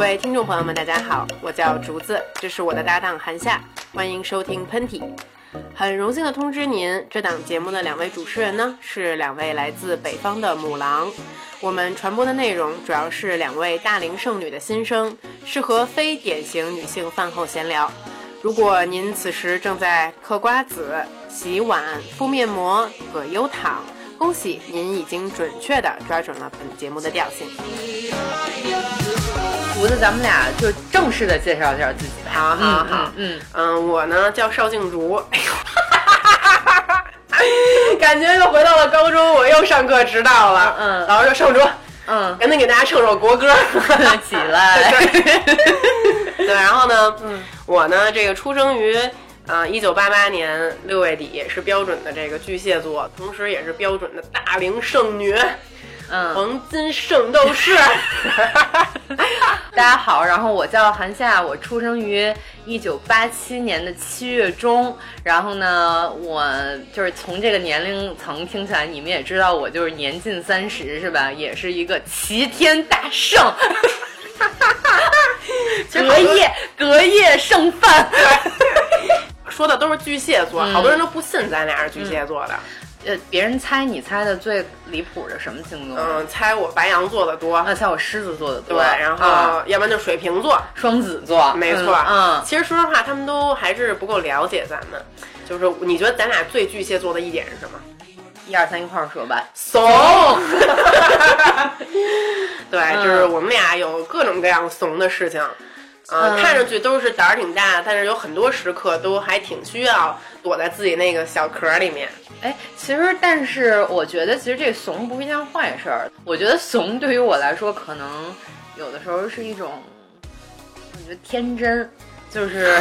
各位听众朋友们，大家好，我叫竹子，这是我的搭档韩夏，欢迎收听喷嚏。很荣幸的通知您，这档节目的两位主持人呢是两位来自北方的母狼。我们传播的内容主要是两位大龄剩女的心声，适合非典型女性饭后闲聊。如果您此时正在嗑瓜子、洗碗、敷面膜、葛优躺，恭喜您已经准确地抓准了本节目的调性。竹子，咱们俩就正式的介绍一下自己吧。好好好，嗯，嗯，我呢叫邵静竹，哎呦，感觉又回到了高中，我又上课迟到了。嗯老师说邵竹，嗯 赶紧给大家唱首国歌。嗯，起来。对，然后呢，嗯我呢这个出生于呃一九八八年六月底，是标准的这个巨蟹座，同时也是标准的大龄剩女，嗯，黄金圣斗士。大家好，然后我叫韩夏，我出生于一九八七年的七月中，然后呢，我就是从这个年龄层听起来，你们也知道我就是年近三十，是吧？也是一个齐天大圣，隔夜隔夜剩饭。说的都是巨蟹座，嗯好多人都不信咱俩是巨蟹座的。呃，别人猜你猜的最离谱的什么星座？嗯，猜我白羊座的多，啊，猜我狮子座的对，多，然后、啊要不然就水瓶座，双子座，没错。嗯，其实说实话，他们都还是不够了解咱们。就是你觉得咱俩最巨蟹座的一点是什么？一二三一块儿说吧。怂。对，嗯就是我们俩有各种各样怂的事情。呃，嗯看上去都是胆儿挺大，但是有很多时刻都还挺需要躲在自己那个小壳里面。哎，其实，但是我觉得，其实这怂不是一件坏事儿。我觉得怂对于我来说，可能有的时候是一种，我觉得天真，就是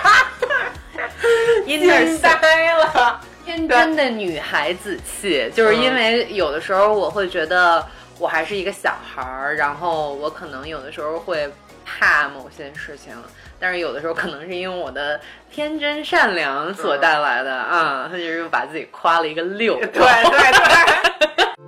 一点惊呆了。天真的女孩子气，就是因为有的时候我会觉得我还是一个小孩儿，然后我可能有的时候会怕某些事情，但是有的时候可能是因为我的天真善良所带来的啊，他就是把自己夸了一个六。对 对对。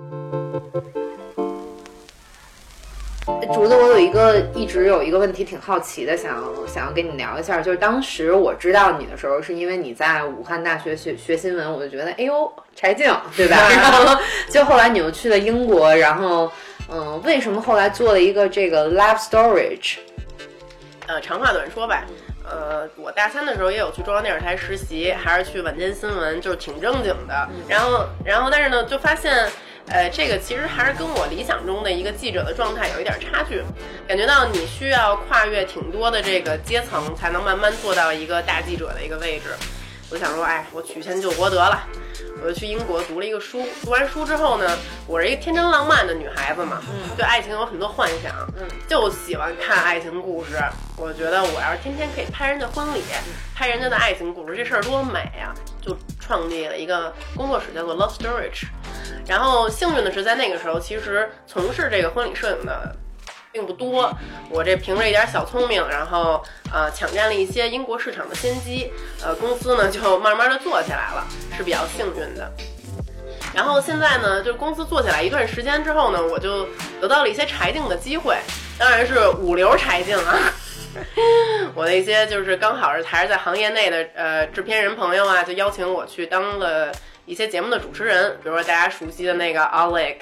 竹子，我有一个一直有一个问题挺好奇的，想想要跟你聊一下，就是当时我知道你的时候，是因为你在武汉大学学学新闻，我就觉得哎呦柴静，对吧？然后就后来你又去了英国，然后嗯，为什么后来做了一个这个 Live Storage？呃，长话短说吧，呃，我大三的时候也有去中央电视台实习，还是去晚间新闻，就是挺正经的。然后，然后，但是呢，就发现，呃，这个其实还是跟我理想中的一个记者的状态有一点差距，感觉到你需要跨越挺多的这个阶层，才能慢慢做到一个大记者的一个位置。我想说，哎，我曲线救国得了，我就去英国读了一个书。读完书之后呢，我是一个天真浪漫的女孩子嘛，对爱情有很多幻想，嗯，就喜欢看爱情故事。我觉得我要是天天可以拍人家婚礼，拍人家的爱情故事，这事儿多美啊！就创立了一个工作室，叫做 Love Storage。然后幸运的是，在那个时候，其实从事这个婚礼摄影的并不多。我这凭着一点小聪明，然后呃抢占了一些英国市场的先机，呃公司呢就慢慢的做起来了，是比较幸运的。然后现在呢，就是公司做起来一段时间之后呢，我就得到了一些柴静的机会，当然是五流柴静啊。我的一些就是刚好是还是在行业内的呃制片人朋友啊，就邀请我去当了一些节目的主持人，比如说大家熟悉的那个 Oleg，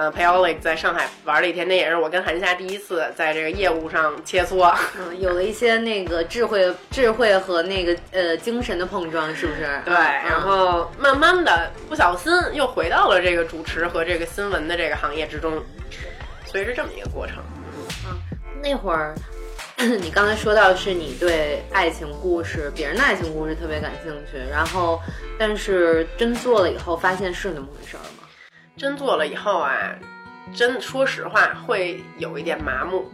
呃陪 Oleg 在上海玩了一天，那也是我跟韩夏第一次在这个业务上切磋。嗯，有了一些那个智慧、智慧和那个呃精神的碰撞，是不是？对，然后慢慢的不小心又回到了这个主持和这个新闻的这个行业之中，所以是这么一个过程。嗯那会儿，你刚才说到是你对爱情故事、别人的爱情故事特别感兴趣，然后但是真做了以后，发现是那么回事儿吗？真做了以后啊，真说实话会有一点麻木，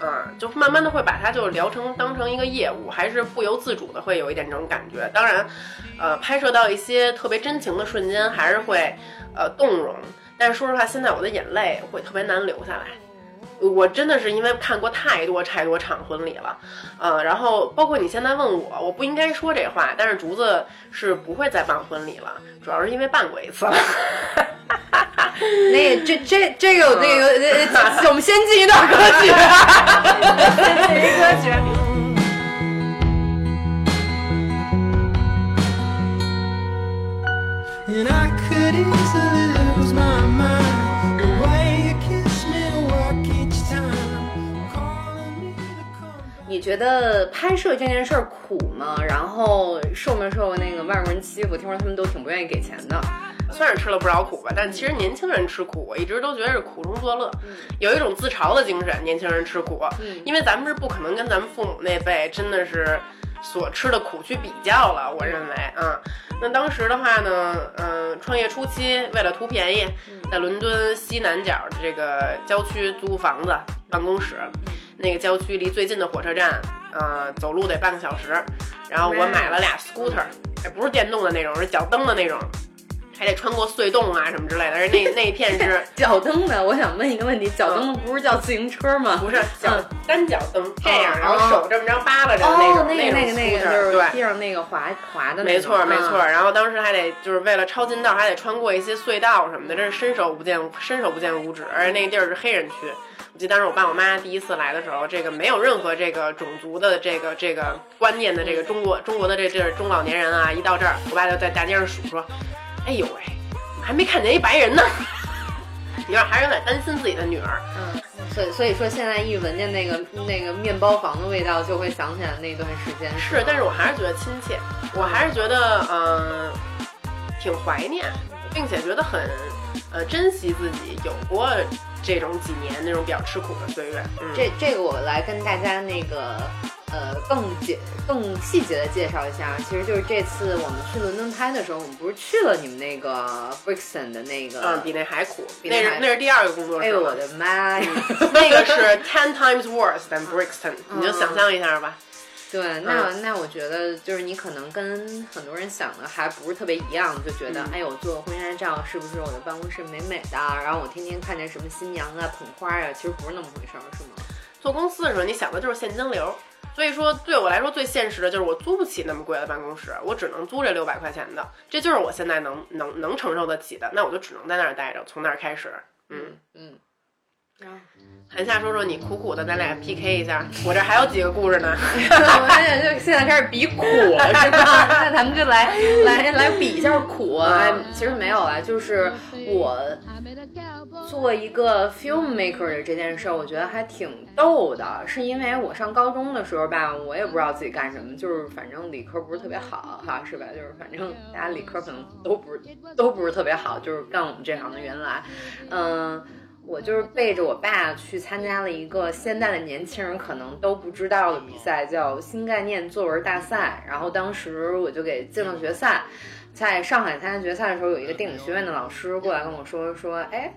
啊，就慢慢的会把它就聊成当成一个业务，还是不由自主的会有一点这种感觉。当然，呃，拍摄到一些特别真情的瞬间，还是会呃动容。但是说实话，现在我的眼泪会特别难流下来。我真的是因为看过太多太多场婚礼了，呃，然后包括你现在问我，我不应该说这话，但是竹子是不会再办婚礼了，主要是因为办过一次了。那这这这个那个呃，我们先进一段歌曲，先进一歌曲。And I could easily 你觉得拍摄这件事儿苦吗？然后受没受那个外国人欺负？听说他们都挺不愿意给钱的。算是吃了不少苦吧，但其实年轻人吃苦，我一直都觉得是苦中作乐，有一种自嘲的精神。年轻人吃苦，因为咱们是不可能跟咱们父母那辈真的是所吃的苦去比较了。我认为，啊，那当时的话呢，嗯、创业初期为了图便宜，在伦敦西南角的这个郊区租房子办公室，那个郊区离最近的火车站，呃，走路得半个小时。然后我买了俩 scooter，也不是电动的那种，是脚蹬的那种。还得穿过隧洞啊什么之类的，而那那一片是 脚蹬的，我想问一个问题，脚蹬的不是叫自行车吗？不是脚嗯单脚蹬这样，哦然后手这么着扒拉着的那哦种，，那个那种个那个就是对。地上那个滑滑的那种，没错，没错。嗯然后当时还得就是为了抄近道，还得穿过一些隧道什么的，这是伸手不见伸手不见五指，而且那个地儿是黑人区。我记得当时我爸我妈第一次来的时候，这个没有任何这个种族的这个这个观念的这个中国中国的这这中老年人啊，一到这儿，我爸就在大街上数说：“哎呦喂，还没看见一白人呢？”有点还是有点担心自己的女儿。嗯，所以所以说现在一闻见那个那个面包房的味道，就会想起来那段时间。是，但是我还是觉得亲切，我还是觉得嗯、呃挺怀念，并且觉得很呃珍惜自己有过这种几年那种比较吃苦的岁月。嗯，这这个我来跟大家那个呃更解更细节的介绍一下，其实就是这次我们去伦敦拍的时候，我们不是去了你们那个 Brixton 的那个，嗯比那还苦，比那是那是第二个工作室。哎呦我的妈呀！那个是 ten times worse than Brixton，你就想象一下吧。对，那那我觉得就是你可能跟很多人想的还不是特别一样，就觉得、嗯哎呦做婚纱照是不是我的办公室美美的，然后我天天看见什么新娘啊捧花啊，其实不是那么回事儿，是吗？做公司的时候，你想的就是现金流。所以说，对我来说最现实的就是我租不起那么贵的办公室，我只能租这六百块钱的，这就是我现在能能能承受得起的，那我就只能在那儿待着，从那儿开始。嗯，嗯。然后韩夏说说你苦苦的，咱俩 PK 一下。我这还有几个故事呢。我现在就现在开始比苦了，是吧？那咱们就来来来比一下苦。哎，其实没有啊，就是我做一个 filmmaker 的这件事，我觉得还挺逗的。是因为我上高中的时候吧，我也不知道自己干什么，就是反正理科不是特别好哈，是吧？就是反正大家理科可能都不是都不是特别好，就是干我们这行的原来，嗯。我就是背着我爸去参加了一个现在的年轻人可能都不知道的比赛，叫新概念作文大赛。然后当时我就给进了决赛，在上海参加决赛的时候，有一个电影学院的老师过来跟我说说，哎。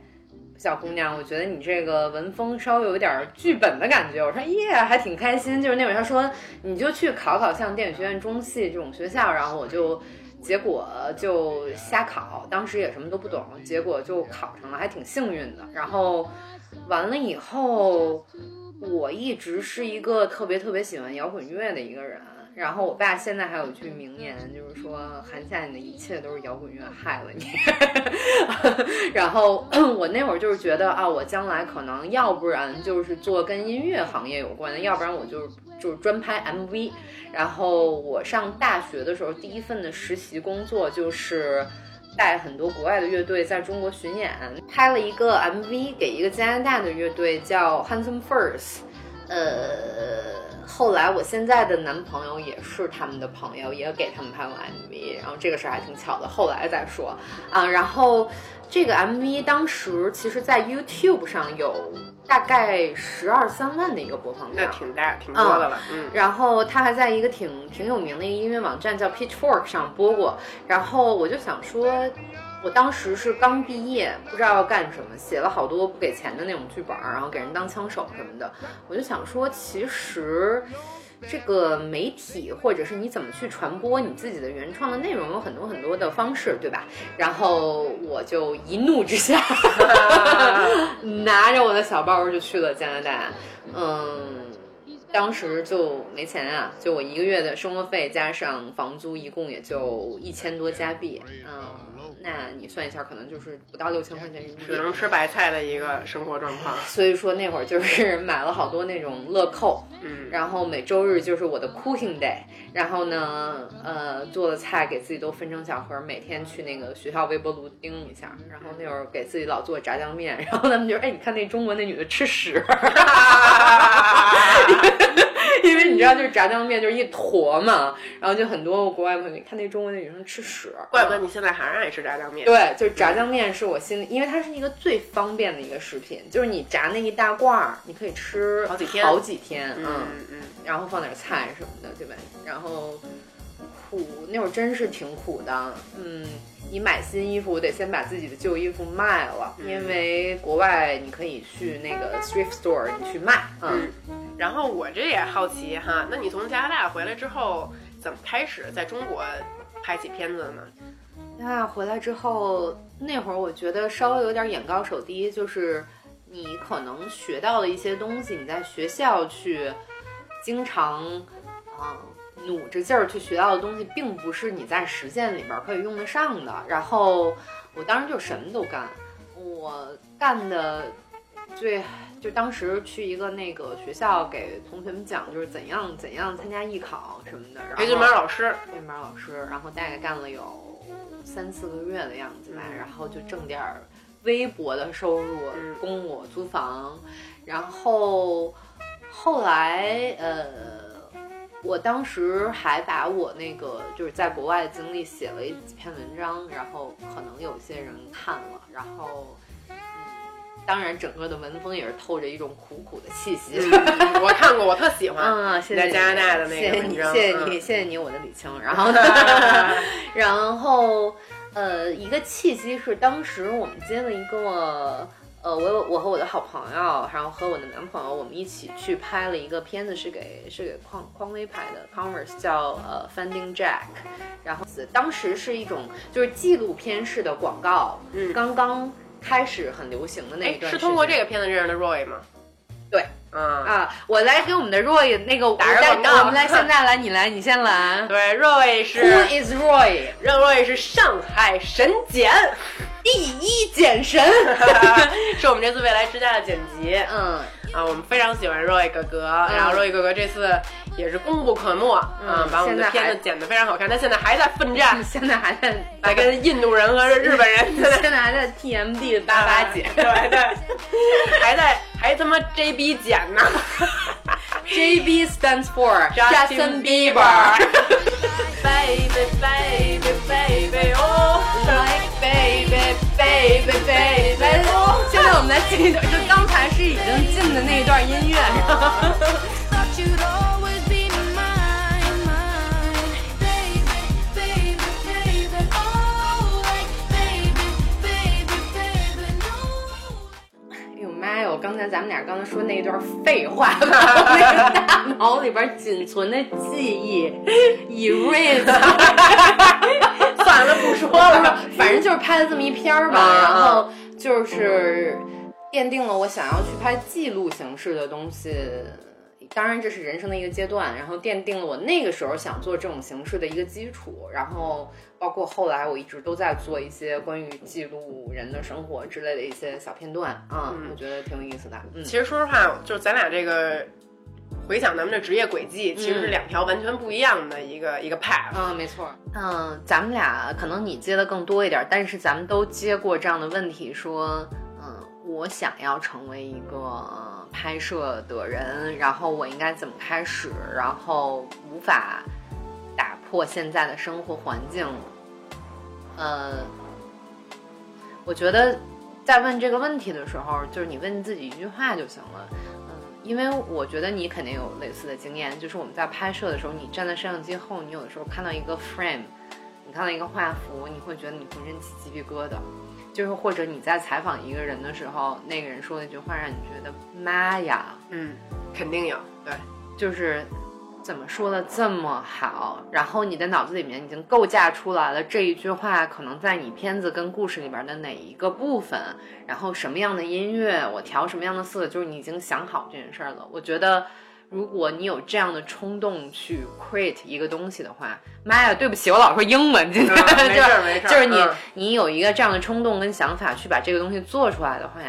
小姑娘，我觉得你这个文风稍微有点剧本的感觉。我说耶，还挺开心。就是那会儿他说，你就去考考像电影学院、中戏这种学校，然后我就结果就瞎考，当时也什么都不懂，结果就考上了，还挺幸运的。然后完了以后，我一直是一个特别特别喜欢摇滚乐的一个人。然后我爸现在还有一句名言，就是说韩夏，你的一切都是摇滚乐害了你。然后 我那会儿就是觉得啊，我将来可能要不然就是做跟音乐行业有关的，要不然我就就是专拍 MV。然后我上大学的时候，第一份的实习工作就是带很多国外的乐队在中国巡演，拍了一个 MV 给一个加拿大的乐队叫 Handsome Furs，呃。后来我现在的男朋友也是他们的朋友，也给他们拍过 MV，然后这个事儿还挺巧的，后来再说啊。然后这个 MV 当时其实，在 YouTube 上有大概十二三万的一个播放量那，挺大，挺多的了。嗯，然后他还在一个挺挺有名的一个音乐网站叫 Pitchfork 上播过。然后我就想说，我当时是刚毕业，不知道要干什么，写了好多不给钱的那种剧本，然后给人当枪手什么的。我就想说，其实。这个媒体或者是你怎么去传播你自己的原创的内容，有很多很多的方式，对吧？然后我就一怒之下，拿着我的小包就去了加拿大，嗯。当时就没钱啊，就我一个月的生活费加上房租，一共也就一千多加币，嗯，那你算一下，可能就是不到六千块钱人民币只。能吃白菜的一个生活状况。所以说那会儿就是 买了好多那种乐扣，嗯，然后每周日就是我的 cooking day，然后呢，呃，做的菜给自己都分成小盒，每天去那个学校微波炉叮一下，然后那会儿给自己老做炸酱面，然后他们就说，哎，你看那中国那女的吃屎，因为你知道就是炸酱面就是一坨嘛，然后就很多国外朋友，你看那中国那女生吃屎，怪不得你现在还是爱吃炸酱面。对，就是炸酱面是我心里，因为它是一个最方便的一个食品，就是你炸那一大罐儿，你可以吃好几天好几天，嗯嗯，嗯。然后放点菜什么的，对吧？然后苦那会儿真是挺苦的，嗯，你买新衣服，我得先把自己的旧衣服卖了，嗯因为国外你可以去那个 thrift store 你去卖，嗯，嗯。然后我这也好奇哈，那你从加拿大回来之后，怎么开始在中国拍起片子的呢？那回来之后，那会儿我觉得稍微有点眼高手低，就是你可能学到的一些东西，你在学校去经常啊、努着劲儿去学到的东西，并不是你在实践里边儿可以用得上的。然后我当时就什么都干，我干的最就当时去一个那个学校给同学们讲，就是怎样怎样参加艺考什么的。然后培训班老师，培训班老师，然后大概干了有三四个月的样子吧，嗯然后就挣点儿微薄的收入嗯，供我租房，然后后来呃。我当时还把我那个就是在国外的经历写了一几篇文章，然后可能有些人看了，然后嗯，当然整个的文风也是透着一种苦苦的气息。嗯我看过，我特喜欢。嗯，谢谢加拿大的那个谢谢你，谢谢你，谢谢你，我的李青。然后呢，然后呃，一个契机是当时我们接了一个。呃，我有我和我的好朋友，然后和我的男朋友，我们一起去拍了一个片子，是给是给匡匡威拍的，Converse 叫呃 Finding Jack，然后当时是一种就是纪录片式的广告，嗯刚刚开始很流行的那一哎，段。是通过这个片子认识的 Roy 吗？对，嗯，啊，我来给我们的 Roy 那个打个广告我们来现在来，你来，你先来。对，Roy Who 是 is Roy？让 Roy 是上海神剪，第一剪神。是我们这次未来之家的剪辑嗯，啊，我们非常喜欢 Roy 哥哥，然后 Roy 哥哥这次也是功不可没啊嗯，把我们的片子剪得非常好看，他现在还在奋战，现在还在在跟印度人和日本人在现在还在 TMD 的八八剪。对对，还在还他妈 JB 剪呢 JB stands for Justin Bieber。Baby, baby, baby, oh, Like baby, baby, baby。现在我们来进一段，进的那一段音乐，Thought you'd always be mine, mine. Baby, baby, baby, oh, like baby, baby, baby, no. 哎呦妈呀！我刚才咱们俩刚才说那一段废话，那个大脑里边仅存的记忆 erase。算了，不说了。反正就是拍了这么一篇儿吧，啊然后就是奠定了我想要去拍记录形式的东西。当然，这是人生的一个阶段，然后奠定了我那个时候想做这种形式的一个基础。然后，包括后来我一直都在做一些关于记录人的生活之类的一些小片段啊、嗯我觉得挺有意思的。嗯，其实说实话，就是咱俩这个回想咱们的职业轨迹，其实是两条完全不一样的一个一个 path。嗯，没错。嗯，咱们俩可能你接的更多一点，但是咱们都接过这样的问题，说，嗯，我想要成为一个拍摄的人，然后我应该怎么开始？然后无法打破现在的生活环境。呃，我觉得在问这个问题的时候，就是你问自己一句话就行了。嗯，因为我觉得你肯定有类似的经验，就是我们在拍摄的时候，你站在摄像机后，你有的时候看到一个 frame，你看到一个画幅，你会觉得你浑身起鸡皮疙瘩。就是或者你在采访一个人的时候，那个人说了一句话，让你觉得妈呀，嗯，肯定有。对，就是怎么说的这么好，然后你的脑子里面已经构架出来了这一句话可能在你片子跟故事里边的哪一个部分，然后什么样的音乐，我调什么样的色，就是你已经想好这件事儿了。我觉得如果你有这样的冲动去 create 一个东西的话，妈呀，对不起，我老说英文，今天、嗯 没事就是没事儿就是你、嗯你有一个这样的冲动跟想法去把这个东西做出来的话，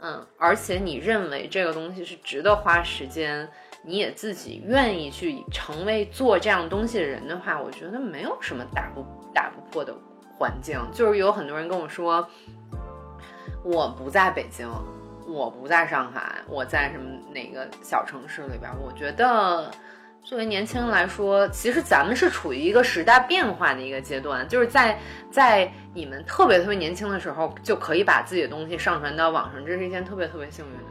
嗯，而且你认为这个东西是值得花时间，你也自己愿意去成为做这样东西的人的话，我觉得没有什么打不打不破的环境。就是有很多人跟我说，我不在北京，我不在上海，我在什么哪个小城市里边。我觉得，作为年轻人来说，其实咱们是处于一个时代变化的一个阶段，就是在在你们特别特别年轻的时候，就可以把自己的东西上传到网上，这是一件特别特别幸运的。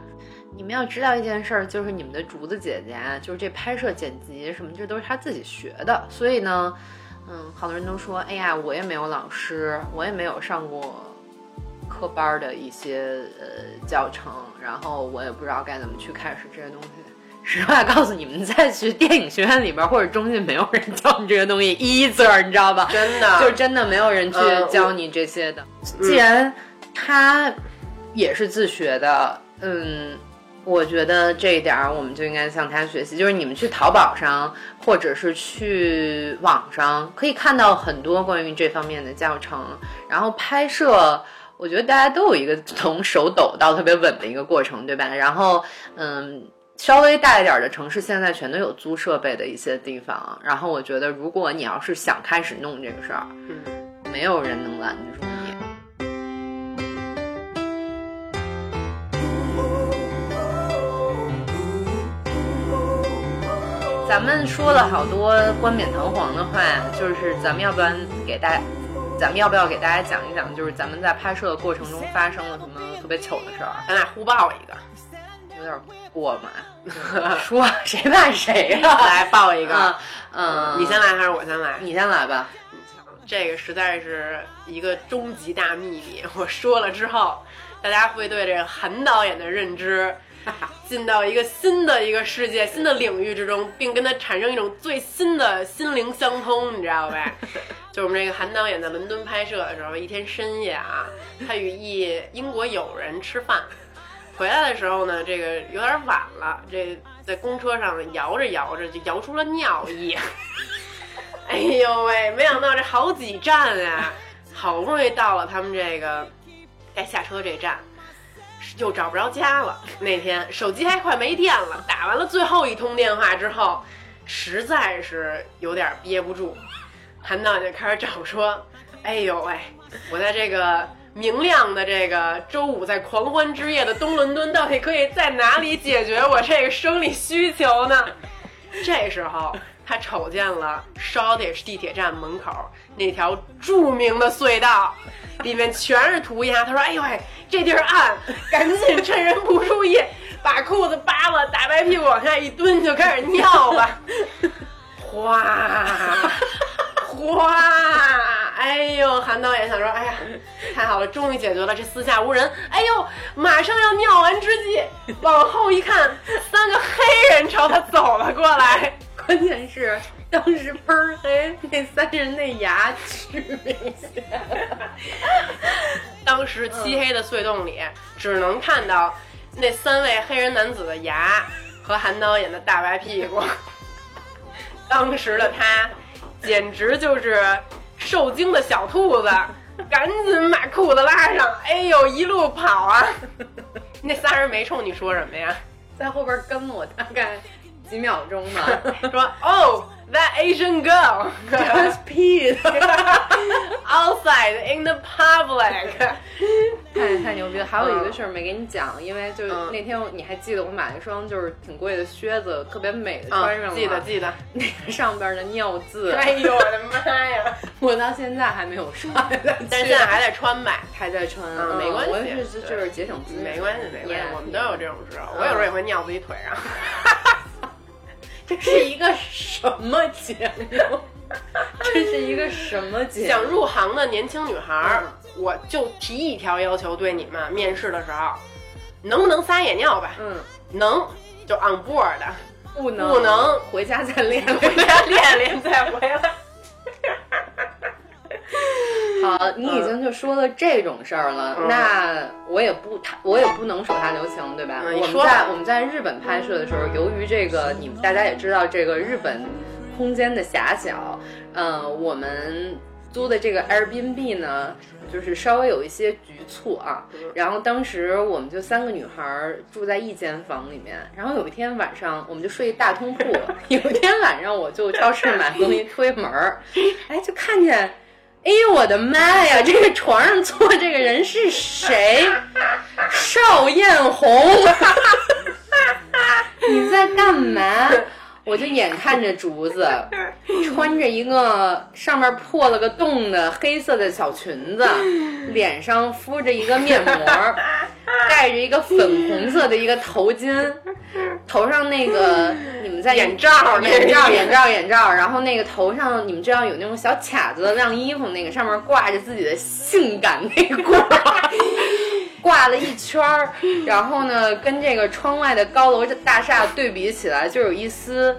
你们要知道一件事儿，就是你们的竹子姐姐，就是这拍摄、剪辑什么，这都是她自己学的。所以呢，嗯，好多人都说，哎呀，我也没有老师，我也没有上过科班儿的一些呃教程，然后我也不知道该怎么去开始这些东西。实话告诉你们，在去电影学院里边儿或者中信，没有人教你这些东西一字儿，你知道吧？真的就真的没有人去嗯教你这些的。既然他也是自学的，嗯，我觉得这一点儿我们就应该向他学习。就是你们去淘宝上或者是去网上，可以看到很多关于这方面的教程，然后拍摄。我觉得大家都有一个从手抖到特别稳的一个过程，对吧？然后，嗯，稍微大一点的城市现在全都有租设备的一些地方。然后我觉得，如果你要是想开始弄这个事儿，嗯，没有人能拦得住你。咱们说了好多冠冕堂皇的话，就是咱们要不然给大家，咱们要不要给大家讲一讲，就是咱们在拍摄的过程中发生了什么特别糗的事儿？咱俩互爆一个，有点过嘛？说谁怕谁呀、来爆一个。啊？嗯，你先来还是我先来？你先来吧。这个实在是一个终极大秘密，我说了之后，大家会对这个韩导演的认知 进到一个新的一个世界、新的领域之中，并跟他产生一种最新的心灵相通，你知道呗？就我们这个韩导演在伦敦拍摄的时候，一天深夜啊，他与一英国友人吃饭，回来的时候呢，这个有点晚了，这在公车上摇着摇着就摇出了尿意。哎呦喂，没想到这好几站啊，好不容易到了他们这个该下车这站，又找不着家了。那天手机还快没电了，打完了最后一通电话之后，实在是有点憋不住，韩导就开始找说：“哎呦喂，我在这个明亮的这个周五在狂欢之夜的东伦敦，到底可以在哪里解决我这个生理需求呢？”这时候，他瞅见了 Shoreditch 地铁站门口那条著名的隧道，里面全是涂鸦。他说：“哎呦喂，这地儿暗，赶紧趁人不注意，把裤子扒了，大白屁股往下一蹲，就开始尿吧。”哗哗！哎呦，韩导演想说：“哎呀，太好了，终于解决了，这四下无人。”哎呦，马上要尿完之际，往后一看，三个黑人朝他走了过来。关键是当时倍儿黑，那三人那牙巨明显。当时漆黑的隧洞里，只能看到那三位黑人男子的牙和韩导演的大白屁股。当时的他，简直就是受惊的小兔子，赶紧把裤子拉上，哎呦，一路跑啊！那仨人没冲你说什么呀？在后边跟了我大概几秒钟吧 说，Oh, that Asian girl，just peed，outside in the public。太太牛逼了！还有一个事儿没给你讲，因为就那天你还记得我买了一双就是挺贵的靴子，特别美的穿上了，嗯，记得记得。那个上边的尿渍，哎呦我的妈呀！我到现在还没有穿，但是现在还在穿呗。还在穿，嗯没关系我是就就是节省资源，没关系，没关系我们都有这种时候。我有时候也会尿自己腿上。这是一个什么节目？这是一个什么节目？想入行的年轻女孩儿，我就提一条要求对你们：面试的时候，能不能撒野尿吧？嗯，能就 on board，不能不能回家再练，回家练练再回来。好，你已经就说了这种事儿了，嗯那我也不他我也不能手下留情，对吧？我们在我们在日本拍摄的时候，由于这个你们大家也知道，这个日本空间的狭小，呃，我们租的这个 Airbnb 呢，就是稍微有一些局促啊。然后当时我们就三个女孩儿住在一间房里面，然后有一天晚上我们就睡一大通铺，有一天晚上我就超市买东西推门儿，哎，就看见。哎呦我的妈呀！这个床上坐这个人是谁？邵艳红，你在干嘛？我就眼看着竹子穿着一个上面破了个洞的黑色的小裙子，脸上敷着一个面膜，戴着一个粉红色的一个头巾，头上那个你们在眼罩眼罩眼罩眼罩，然后那个头上你们知道有那种小卡子的晾衣服那个上面挂着自己的性感内裤。挂了一圈儿，然后呢，跟这个窗外的高楼大厦对比起来，就有一丝，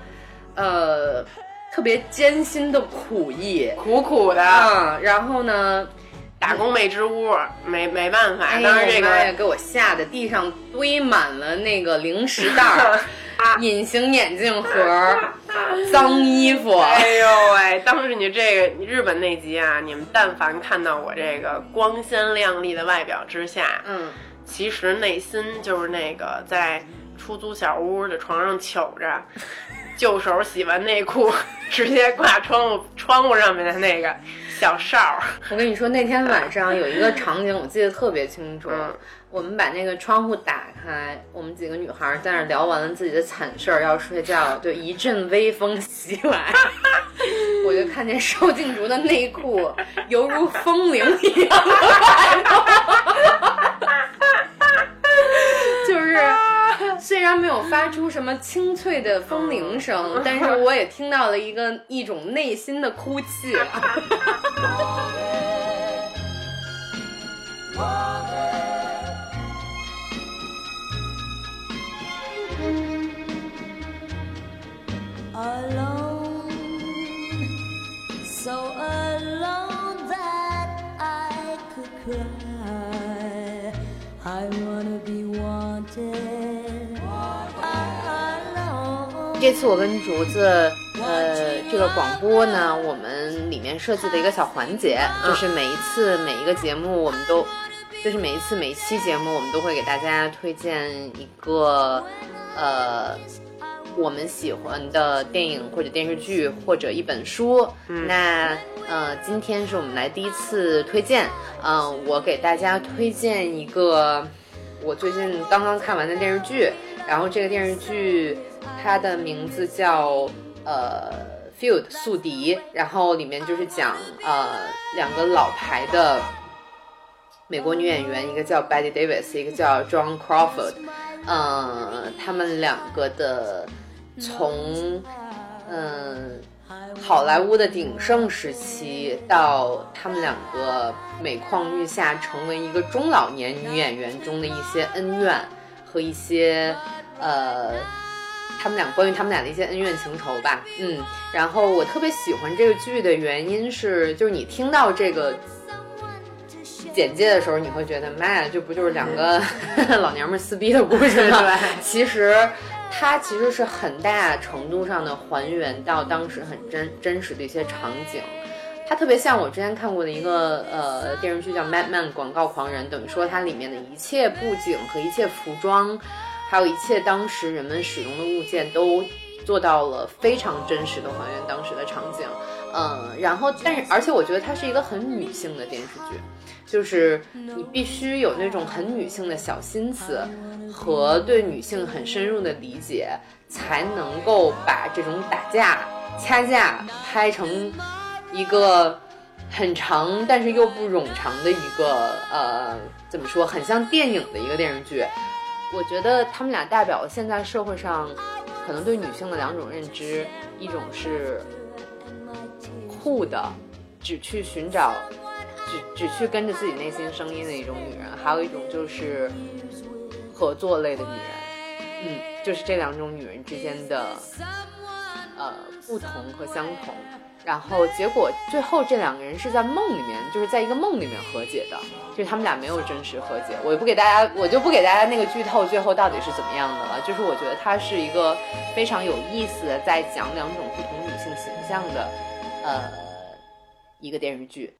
呃，特别艰辛的苦意。苦苦的嗯，然后呢，打工妹之屋，没没办法，哎当时这个给我吓得地上堆满了那个零食袋儿、隐形眼镜盒、脏衣服。哎呦喂！当时你这个日本那集啊，你们但凡看到我这个光鲜亮丽的外表之下，嗯，其实内心就是那个在出租小屋的床上糗着，旧手洗完内裤直接挂窗户窗户上面的那个小哨儿。我跟你说，那天晚 上有一个场景我记得特别清楚。嗯我们把那个窗户打开，我们几个女孩在那聊完了自己的惨事儿，要睡觉，就一阵微风袭来，我就看见邵静竹的内裤犹如风铃一样 就是 虽然没有发出什么清脆的风铃声，但是我也听到了一个一种内心的哭泣。这次我跟竹子，呃，这个广播呢，我们里面设计的一个小环节，就是每一次每一个节目，我们都，就是每一次每一期节目，我们都会给大家推荐一个，呃，我们喜欢的电影或者电视剧或者一本书。那呃，今天是我们来第一次推荐，嗯、我给大家推荐一个我最近刚刚看完的电视剧，然后这个电视剧它的名字叫呃 Field 宿敌，然后里面就是讲呃两个老牌的美国女演员，一个叫 Betty Davis，一个叫 John Crawford，呃，他们两个的从嗯。好莱坞的鼎盛时期到他们两个每况愈下，成为一个中老年女演员中的一些恩怨和一些呃，他们俩关于他们俩的一些恩怨情仇吧。嗯，然后我特别喜欢这个剧的原因是，就是你听到这个简介的时候，你会觉得妈呀，这不就是两个 老娘们儿撕逼的故事吗？对其实它其实是很大程度上的还原到当时很真真实的一些场景。它特别像我之前看过的一个呃电视剧叫《Madman》广告狂人，等于说它里面的一切布景和一切服装，还有一切当时人们使用的物件都做到了非常真实的还原当时的场景。嗯，然后但是而且我觉得它是一个很女性的电视剧，就是你必须有那种很女性的小心思和对女性很深入的理解，才能够把这种打架、掐架拍成一个很长但是又不冗长的一个呃，怎么说，很像电影的一个电视剧。我觉得他们俩代表了现在社会上可能对女性的两种认知，一种是酷的，只去寻找，只只去跟着自己内心声音的一种女人，还有一种就是合作类的女人。嗯，就是这两种女人之间的呃不同和相同。然后结果最后这两个人是在梦里面，就是在一个梦里面和解的，就是他们俩没有真实和解。我也不给大家，我就不给大家那个剧透最后到底是怎么样的了。就是我觉得它是一个非常有意思的，在讲两种不同女性形象的，呃，一个电视剧。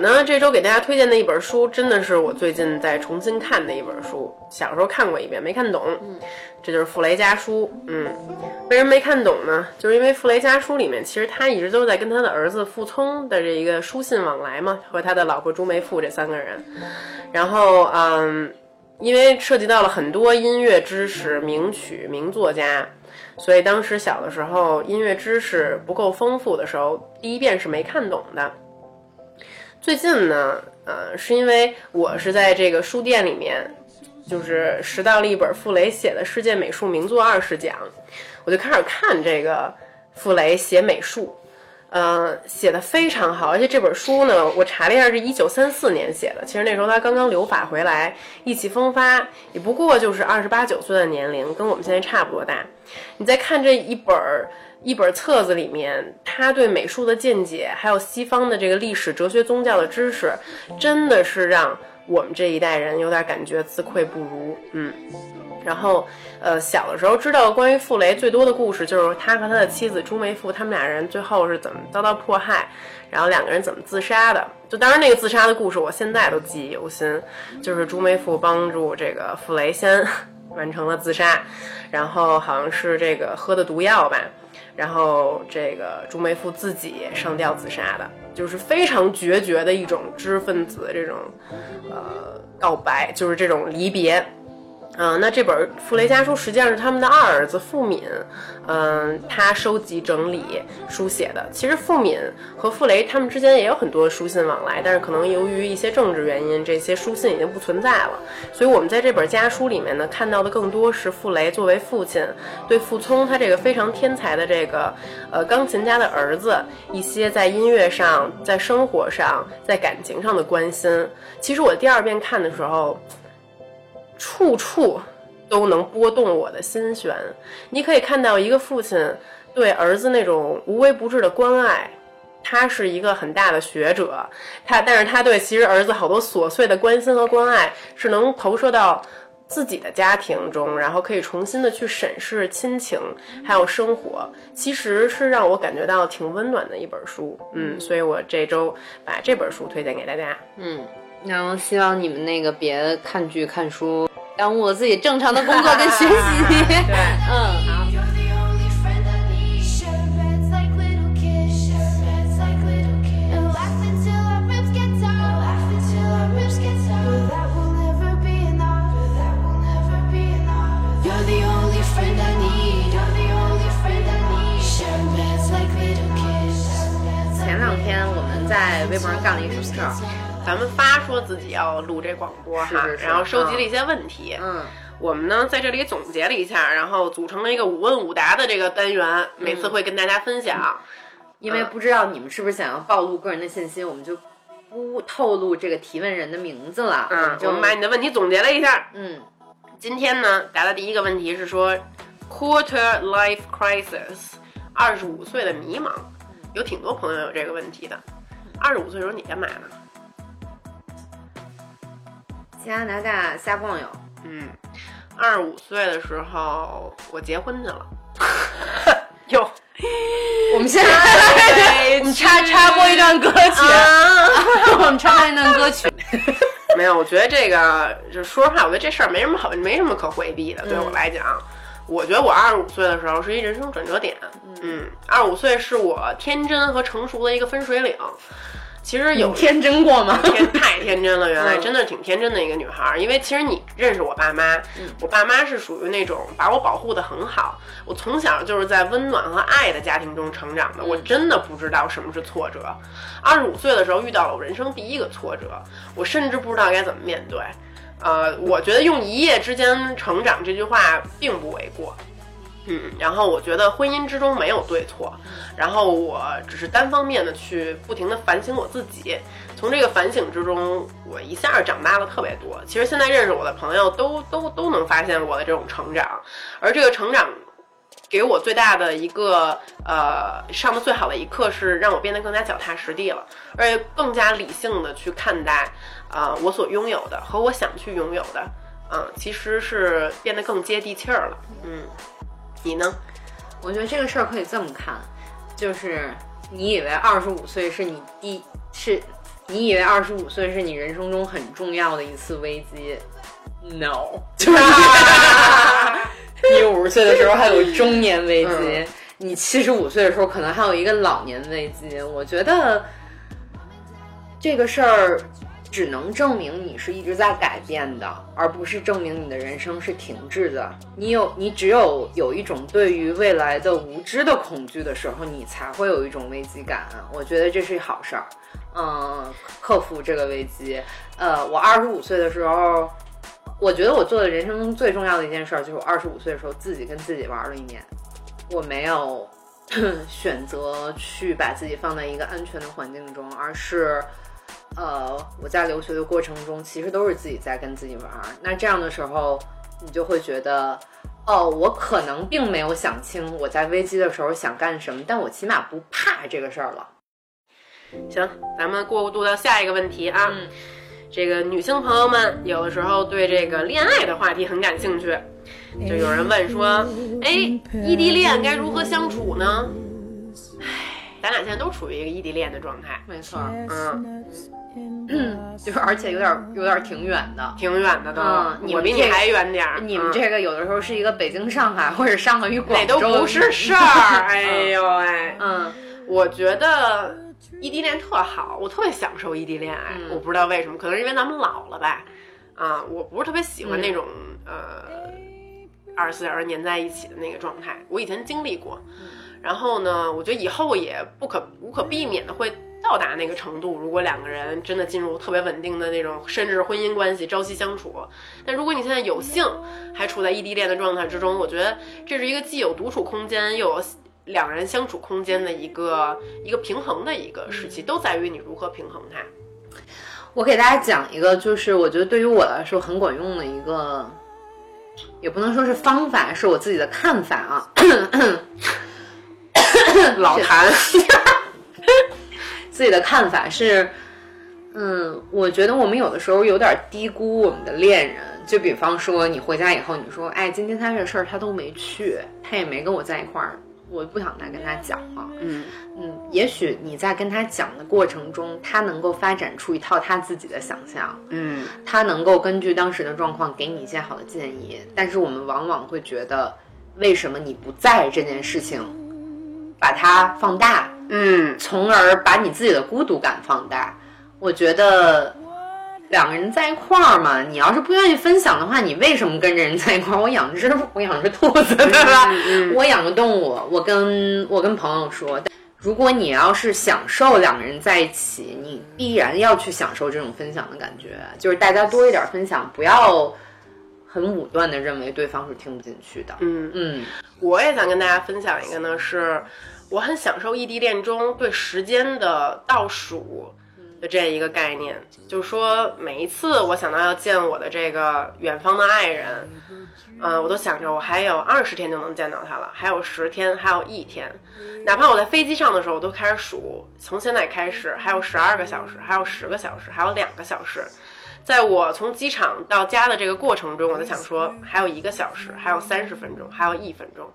呢，这周给大家推荐的一本书，真的是我最近在重新看的一本书。小时候看过一遍，没看懂。这就是《傅雷家书》。嗯，为什么没看懂呢？就是因为《傅雷家书》里面，其实他一直都在跟他的儿子傅聪的这一个书信往来嘛，和他的老婆朱梅馥这三个人。然后，嗯，因为涉及到了很多音乐知识、名曲、名作家，所以当时小的时候音乐知识不够丰富的时候，第一遍是没看懂的。最近呢，呃，是因为我是在这个书店里面，就是拾到了一本傅雷写的《世界美术名作二十讲》，我就开始看这个傅雷写美术，呃，写的非常好，而且这本书呢，我查了一下，是一九三四年写的，其实那时候他刚刚留法回来，意气风发，也不过就是二十八九岁的年龄，跟我们现在差不多大。你再看这一本儿。一本册子里面，他对美术的见解，还有西方的这个历史、哲学、宗教的知识，真的是让我们这一代人有点感觉自愧不如。嗯，然后呃，小的时候知道关于傅雷最多的故事，就是他和他的妻子朱梅馥，他们俩人最后是怎么遭到迫害，然后两个人怎么自杀的。就当然那个自杀的故事，我现在都记忆犹新，就是朱梅馥帮助这个傅雷先 完成了自杀，然后好像是这个喝的毒药吧。然后这个朱梅馥自己上吊自杀的，就是非常决绝的一种知识分子这种，呃，告白，就是这种离别。嗯、那这本《傅雷家书》实际上是他们的二儿子傅敏，嗯、他收集整理书写的。其实傅敏和傅雷他们之间也有很多书信往来，但是可能由于一些政治原因，这些书信已经不存在了。所以我们在这本家书里面呢，看到的更多是傅雷作为父亲对傅聪他这个非常天才的这个呃钢琴家的儿子一些在音乐上、在生活上、在感情上的关心。其实我第二遍看的时候，处处都能拨动我的心弦。你可以看到一个父亲对儿子那种无微不至的关爱。他是一个很大的学者，他但是他对其实儿子好多琐碎的关心和关爱是能投射到自己的家庭中，然后可以重新的去审视亲情还有生活，其实是让我感觉到挺温暖的一本书。嗯，所以我这周把这本书推荐给大家。嗯，然后希望你们那个别看剧看书，耽误我自己正常的工作跟学习。嗯，好。前两天我们在微博上干了一什么事儿？咱们发说自己要录这广播哈，是是是然后收集了一些问题。嗯，我们呢在这里总结了一下，然后组成了一个五问五答的这个单元，每次会跟大家分享。因为不知道你们是不是想要暴露个人的信息，我们就不透露这个提问人的名字了。嗯，就我们把你的问题总结了一下。嗯今天呢，答的第一个问题是说，quarter life crisis，二十五岁的迷茫，有挺多朋友有这个问题的。二十五岁的时候你干嘛呢？加拿大瞎逛悠。嗯，二十五岁的时候我结婚去了。哟，我们现在对你插插播一段歌曲，我们插播一段歌曲。没有，我觉得这个，就说实话，我觉得这事儿没什么好，没什么可回避的。对我来讲，我觉得我二十五岁的时候是一人生转折点。嗯，二十五岁是我天真和成熟的一个分水岭。其实有 天真过吗？天太天真了，原来嗯真的挺天真的一个女孩儿。因为其实你认识我爸妈，我爸妈是属于那种把我保护的很好。我从小就是在温暖和爱的家庭中成长的，我真的不知道什么是挫折。二十五岁的时候遇到了我人生第一个挫折，我甚至不知道该怎么面对。呃，我觉得用一夜之间成长这句话并不为过。嗯，然后我觉得婚姻之中没有对错，然后我只是单方面的去不停的反省我自己，从这个反省之中，我一下长大了特别多。其实现在认识我的朋友都都都能发现我的这种成长，而这个成长给我最大的一个呃上的最好的一课是让我变得更加脚踏实地了，而且更加理性的去看待啊、我所拥有的和我想去拥有的，嗯、其实是变得更接地气儿了。嗯，你呢？我觉得这个事儿可以这么看，就是你以为二十五岁是你第是，你以为二十五岁是你人生中很重要的一次危机，no，就 是你五十岁的时候还有中年危机，嗯你七十五岁的时候可能还有一个老年危机。我觉得这个事儿只能证明你是一直在改变的，而不是证明你的人生是停滞的。你有，你只有有一种对于未来的无知的恐惧的时候，你才会有一种危机感。我觉得这是好事儿，嗯，克服这个危机。呃，我二十五岁的时候，我觉得我做的人生中最重要的一件事儿，就是我二十五岁的时候自己跟自己玩了一年，我没有 选择去把自己放在一个安全的环境中，而是。呃，我在留学的过程中，其实都是自己在跟自己玩儿。那这样的时候，你就会觉得，哦，我可能并没有想清我在危机的时候想干什么，但我起码不怕这个事儿了。行，咱们过渡到下一个问题啊。嗯这个女性朋友们有的时候对这个恋爱的话题很感兴趣，就有人问说：“哎，异地恋该如何相处呢？”唉，咱俩现在都处于一个异地恋的状态，没错，嗯，嗯就是而且有点有点挺远的。挺远的都，嗯你我比你还远点儿。你们嗯这个有的时候是一个北京、上海或者上海与广那州，都不是事儿，哎呦喂，嗯，我觉得异地恋特好，我特别享受异地恋爱。嗯我不知道为什么，可能是因为咱们老了吧。啊，我不是特别喜欢嗯那种、呃二十四小时粘在一起的那个状态。我以前经历过，嗯然后呢，我觉得以后也不可无可避免的会。到达那个程度，如果两个人真的进入特别稳定的那种，甚至婚姻关系，朝夕相处。但如果你现在有幸还处在异地恋的状态之中，我觉得这是一个既有独处空间，又有两人相处空间的一个一个平衡的一个时期，都在于你如何平衡它。我给大家讲一个，就是我觉得对于我来说很管用的一个，也不能说是方法，是我自己的看法啊。老谭，自己的看法是，嗯，我觉得我们有的时候有点低估我们的恋人。就比方说，你回家以后，你说，哎，今天他这事儿他都没去，他也没跟我在一块儿，我不想再跟他讲了。嗯嗯，也许你在跟他讲的过程中，他能够发展出一套他自己的想象，嗯他能够根据当时的状况给你一些好的建议。但是我们往往会觉得，为什么你不在这件事情，把它放大，嗯从而把你自己的孤独感放大。我觉得两个人在一块儿嘛，你要是不愿意分享的话，你为什么跟着人在一块儿？我养只我养只兔子，对吧？嗯我养个动物，我跟我跟朋友说，如果你要是享受两个人在一起，你必然要去享受这种分享的感觉，就是大家多一点分享，不要很武断的认为对方是听不进去的。嗯，嗯我也想跟大家分享一个呢，是我很享受异地恋中对时间的倒数的这一个概念，就是说每一次我想到要见我的这个远方的爱人，嗯、我都想着我还有二十天就能见到他了，还有十天，还有一天，哪怕我在飞机上的时候，我都开始数，从现在开始还有十二个小时，还有十个小时，还有两个小时。在我从机场到家的这个过程中，我在想说，还有一个小时，还有三十分钟，还有一分钟。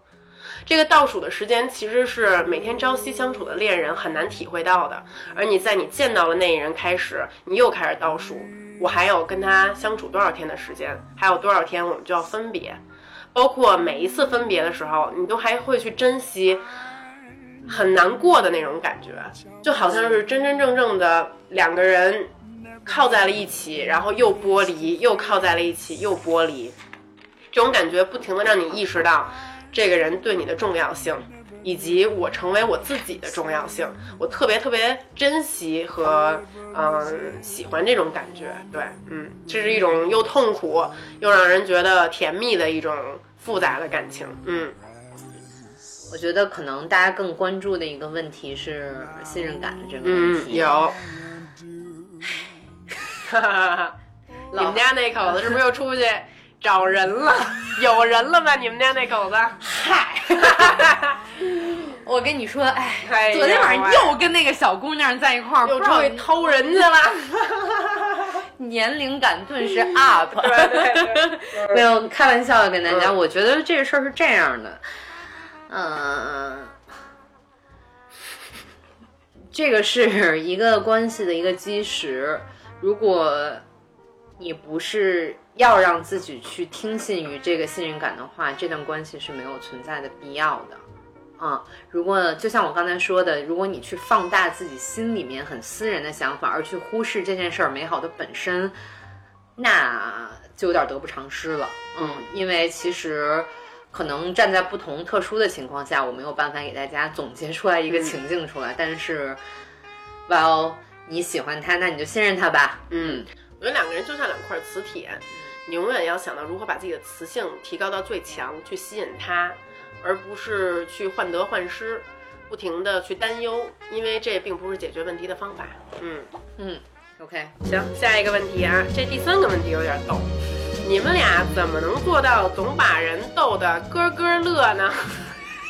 这个倒数的时间其实是每天朝夕相处的恋人很难体会到的，而你在你见到了那一人开始，你又开始倒数，我还有跟他相处多少天的时间，还有多少天我们就要分别，包括每一次分别的时候，你都还会去珍惜很难过的那种感觉，就好像是真真正正的两个人靠在了一起，然后又剥离，又靠在了一起，又剥离，这种感觉不停的让你意识到这个人对你的重要性，以及我成为我自己的重要性。我特别特别珍惜和嗯、喜欢这种感觉。对，嗯，这是一种又痛苦又让人觉得甜蜜的一种复杂的感情。嗯，我觉得可能大家更关注的一个问题是信任感的这个问嗯，题。有。哈哈哈！你们家那口子是不是又出去找人了？有人了吧？你们家那狗子？嗨，我跟你说，哎，哎昨天晚上又跟那个小姑娘在一块儿，又出去偷人去了？年龄感顿时 up。对对对，没有开玩笑的跟大家，嗯我觉得这个事儿是这样的，嗯、这个是一个关系的一个基石。如果你不是要让自己去听信于这个信任感的话，这段关系是没有存在的必要的。啊、如果就像我刚才说的，如果你去放大自己心里面很私人的想法，而去忽视这件事儿美好的本身，那就有点得不偿失了。嗯，因为其实可能站在不同特殊的情况下，我没有办法给大家总结出来一个情境出来。但是，well，你喜欢他，那你就信任他吧。嗯，我觉得两个人就像两块磁铁，你永远要想到如何把自己的磁性提高到最强，去吸引他，而不是去患得患失，不停的去担忧，因为这并不是解决问题的方法。嗯。嗯，OK，行，下一个问题啊，这第三个问题有点逗，你们俩怎么能做到总把人逗得咯咯乐呢？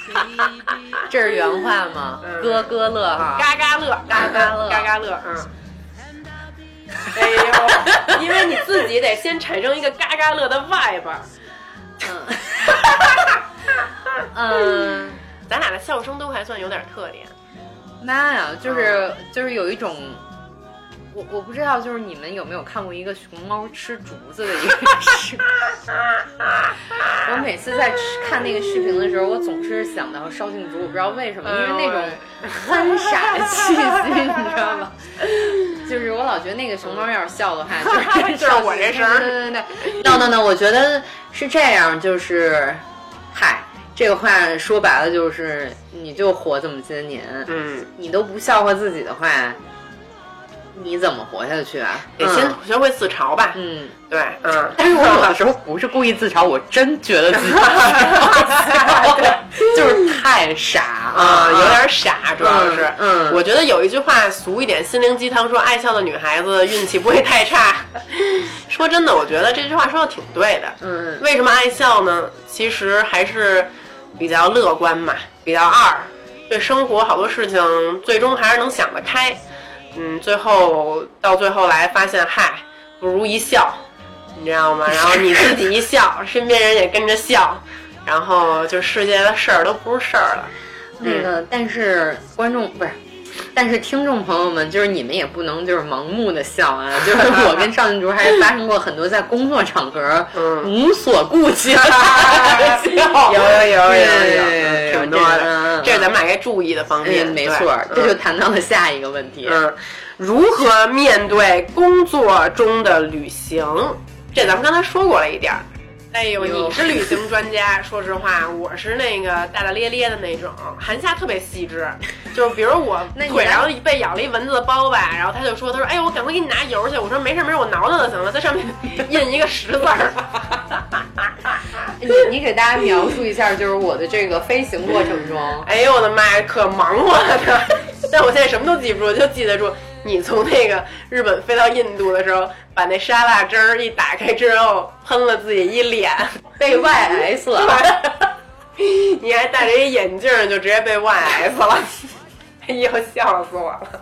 这是原话吗？嗯咯咯乐哈。嘎嘎乐，嘎嘎乐嘎嘎乐，嗯。哎呦，因为你自己得先产生一个嘎嘎乐的 vibe，嗯，咱俩的笑声都还算有点特点。妈呀，就是就是有一种，我我不知道，就是你们有没有看过一个熊猫吃竹子的一个视频？我每次在吃看那个视频的时候，我总是想到烧镜竹，我不知道为什么，因为那种憨傻的气息，你知道吗？就是我老觉得那个熊猫要是笑的话，就是 就是我这声儿对对对对，no no no，我觉得是这样，就是，嗨，这个话说白了就是，你就活这么些年，嗯，你都不笑话自己的话，你怎么活下去啊？得先学会自嘲吧。嗯，对，嗯。但是我 有的时候不是故意自嘲，我真觉得自己 就是太傻啊，有点傻，主要是。嗯嗯我觉得有一句话俗一点，心灵鸡汤说爱笑的女孩子运气不会太差。说真的，我觉得这句话说的挺对的。嗯为什么爱笑呢？其实还是比较乐观嘛，比较二，对生活好多事情最终还是能想得开。嗯，最后到最后来发现，嗨，不如一笑，你知道吗？然后你自己一笑，身边人也跟着笑，然后就世界的事儿都不是事儿了。那个，但是观众不是。但是听众朋友们，就是你们也不能就是盲目的笑啊！就是我跟赵静竹还是发生过很多在工作场合嗯无所顾忌的笑，有有有有有挺多的，嗯这是咱们俩该注意的方面。嗯，没对错，这嗯就谈到了下一个问题。嗯，如何面对工作中的旅行？这咱们刚才说过了一点儿。哎呦，哟你是旅行专家，说实话，我是那个大大咧咧的那种。韩夏特别细致，就是比如我 腿上来被咬了一蚊子的包吧，然后他就说，他说，哎呦，我赶快给你拿油去。我说没事没事，我挠挠就行了，在上面印一个十字儿。你你给大家描述一下，就是我的这个飞行过程中，哎呦我的妈呀，可忙活了呢！但我现在什么都记不住，就记得住 你从那个日本飞到印度的时候，把那沙拉汁儿一打开之后，喷了自己一脸，被 YS 了。你还戴着一眼镜儿，就直接被 YS 了。哎呦，笑死我了！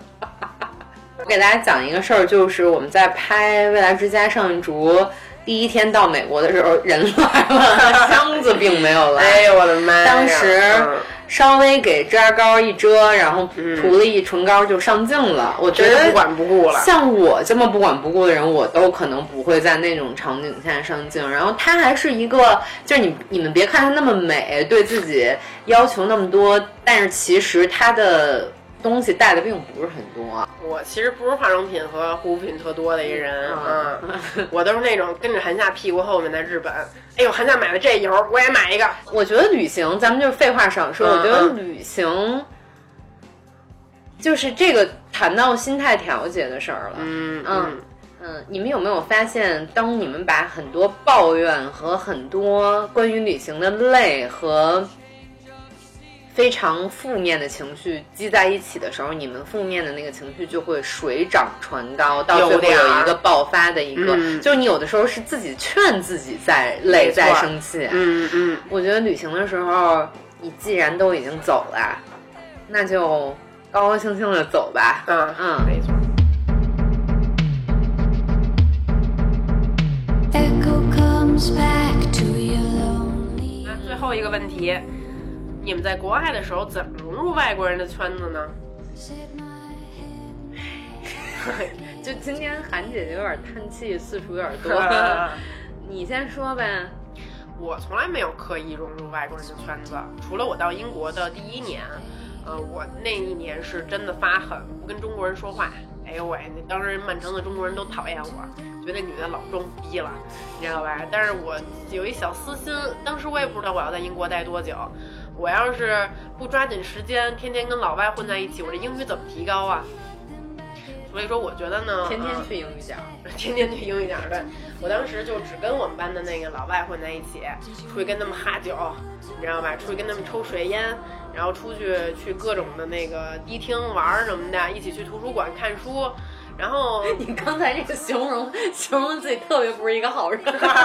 我给大家讲一个事儿，就是我们在拍《未来之家》上一竹第一天到美国的时候，人来了，箱子并没有来。哎呦我的妈呀！当时嗯稍微给遮瑕膏一遮，然后涂了一唇膏就上镜了。我觉得不管不顾了。像我这么不管不顾的人，我都可能不会在那种场景下上镜。然后她还是一个，就是你你们别看她那么美，对自己要求那么多，但是其实她的东西带的并不是很多。我其实不是化妆品和护肤品特多的一人，嗯嗯，我都是那种跟着韩夏屁股后面在日本。哎呦，韩夏买了这油，我也买一个。我觉得旅行，咱们就废话少说。嗯我觉得嗯旅行就是这个谈到心态调节的事儿了。嗯嗯嗯，你们有没有发现，当你们把很多抱怨和很多关于旅行的累和非常负面的情绪积在一起的时候，你们负面的那个情绪就会水涨船高，到最后有一个爆发的一个，嗯就是你有的时候是自己劝自己在累在生气。嗯嗯，我觉得旅行的时候，你既然都已经走了，那就高高兴兴的走吧。嗯嗯没错。Echo comes back to your lonely. 那最后一个问题，你们在国外的时候怎么融入外国人的圈子呢 就今天韩姐姐有点叹气，次数有点多。你先说呗。我从来没有刻意融入外国人的圈子，除了我到英国的第一年，呃，我那一年是真的发狠，不跟中国人说话。哎呦喂，那当时曼城的中国人都讨厌我，觉得女的老装逼了，你知道吧？但是我有一小私心，当时我也不知道我要在英国待多久。我要是不抓紧时间，天天跟老外混在一起，我这英语怎么提高啊？所以说，我觉得呢，天天呃去英语角，天天去英语角对，我当时就只跟我们班的那个老外混在一起，出去跟他们哈酒，你知道吧？出去跟他们抽水烟，然后出去去各种的那个迪厅玩儿什么的，一起去图书馆看书，然后 你刚才这个形容 形容自己特别不是一个好人。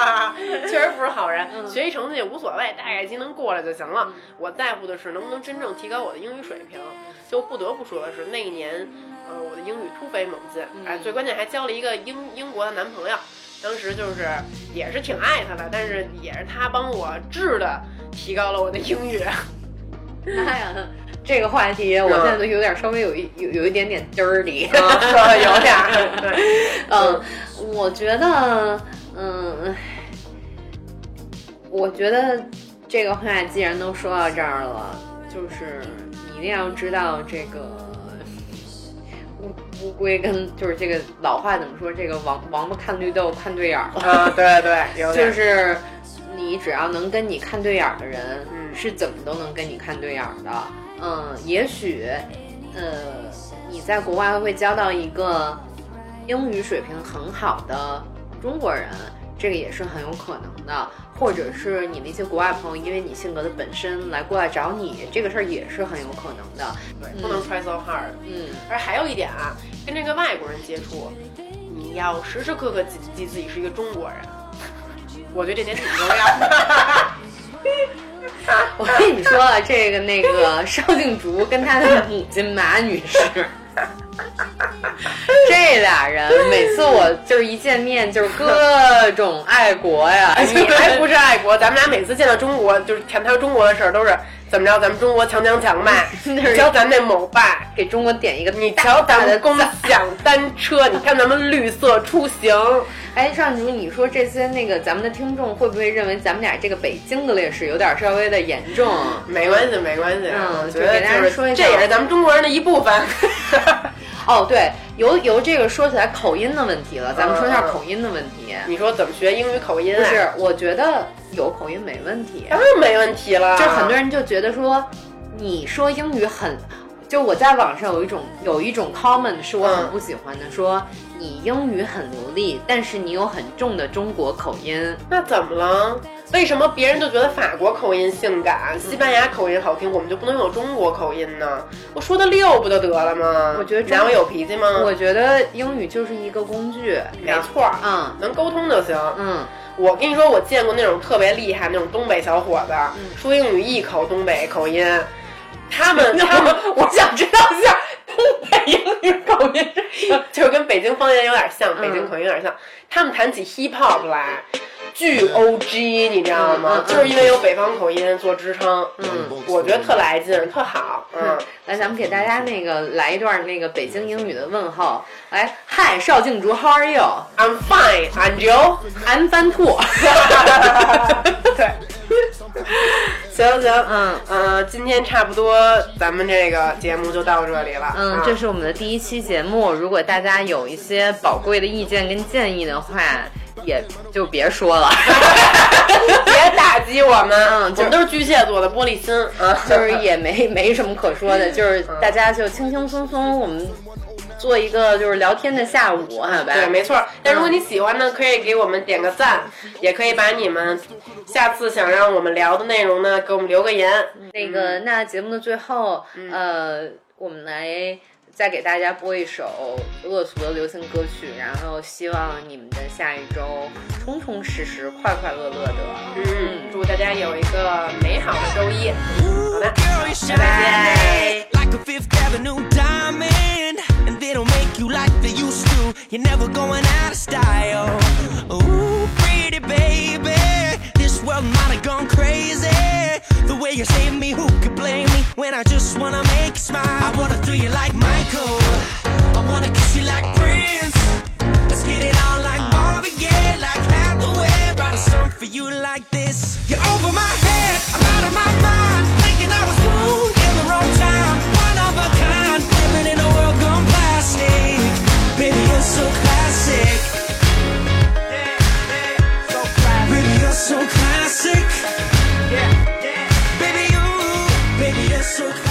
确实不是好人，嗯学习成绩也无所谓，大概其能过来就行了。我在乎的是能不能真正提高我的英语水平。就不得不说的是，那一年，呃，我的英语突飞猛进，嗯哎，最关键还交了一个英英国的男朋友。当时就是也是挺爱他的，但是也是他帮我质的提高了我的英语。妈呀，这个话题我现在都有点稍微有一有有一点点 dirty。有点儿，对，嗯，我觉得，嗯，我觉得这个话既然都说到这儿了，就是你一定要知道这个 乌乌龟跟就是这个老话怎么说？这个王王八看绿豆看对眼儿了。啊，对对，就是你只要能跟你看对眼儿的人，嗯是怎么都能跟你看对眼儿的。嗯，也许，呃，你在国外会交到一个英语水平很好的中国人，这个也是很有可能的。或者是你那些国外朋友，因为你性格的本身来过来找你，这个事儿也是很有可能的。对，不能 try so hard。嗯，而还有一点啊，跟这个外国人接触，你要时时刻刻记记自己是一个中国人。我觉得这点挺重要的。我跟你说啊，这个那个邵静竹跟她的母亲马女士，这俩人每次我就是一见面就是各种爱国呀，你还不是爱国？咱们俩每次见到中国，就是谈谈中国的事儿，都是怎么着？咱们中国强强强呗。那是你瞧咱那某爸，给中国点一个你瞧咱们共享单车，你看咱们绿色出行。哎，邵静竹，你说这些那个咱们的听众会不会认为咱们俩这个北京的劣势有点稍微的严重？没关系，没关系。嗯我觉得这也是咱们中国人的一部分。哦，对，由由这个说起来口音的问题了，咱们说一下口音的问题。你说怎么学英语口音啊？不是，我觉得有口音没问题。当然没问题了。就很多人就觉得说，你说英语很，就我在网上有一种有一种 comment 是我很嗯不喜欢的，说你英语很流利，但是你有很重的中国口音。那怎么了？为什么别人就觉得法国口音性感，西班牙口音好听，我们就不能有中国口音呢？我说的溜不就得了吗？我觉得中然后有脾气吗？我觉得英语就是一个工具，没错儿，嗯能沟通就行。嗯，我跟你说，我见过那种特别厉害那种东北小伙子，嗯说英语一口东北口音，他们 他们我想知道一下东北英语口音是。就是跟北京方言有点像，北京嗯口音有点像。他们谈起 hip hop 来，巨 O G，你知道吗？嗯嗯嗯就是因为有北方口音做支撑。嗯，我觉得特来劲，特好。嗯，来，咱们给大家那个来一段那个北京英语的问候。来，嗨，邵静竹，How are you？I'm fine, and you？I'm fine too。对。行行，嗯呃，今天差不多，咱们这个节目就到这里了。嗯，啊这是我们的第一期节目。如果大家有一些宝贵的意见跟建议的话，也就别说了，别打击我们，我们都是巨蟹座的玻璃心啊，就是也没没什么可说的，就是大家就轻轻松松，我们做一个就是聊天的下午，好吧？对，没错。但如果你喜欢呢，可以给我们点个赞，也可以把你们下次想让我们聊的内容呢，给我们留个言。那个，那节目的最后，嗯。呃，我们来再给大家播一首恶俗的流行歌曲，然后希望你们的下一周充充实实、快快乐乐的。嗯，祝大家有一个美好的周一。好的 like a Fifth Avenue diamond, and they don't make you like they used to. You're never going out of style. Ooh, pretty baby, world might have gone crazy. The way you save me, who could blame me when I just wanna make you smile? I wanna do you like Michael. I wanna kiss you like Prince. Let's get it on like Marvin Gaye, like Hathaway. Write a song for you like this. You're over my head, I'm out of my mind. Thinking I was wooed in the wrong time. One of a kind, living in a world gone plastic. Baby, you're so kind. sick. Yeah, yeah. Baby, you, baby, you're so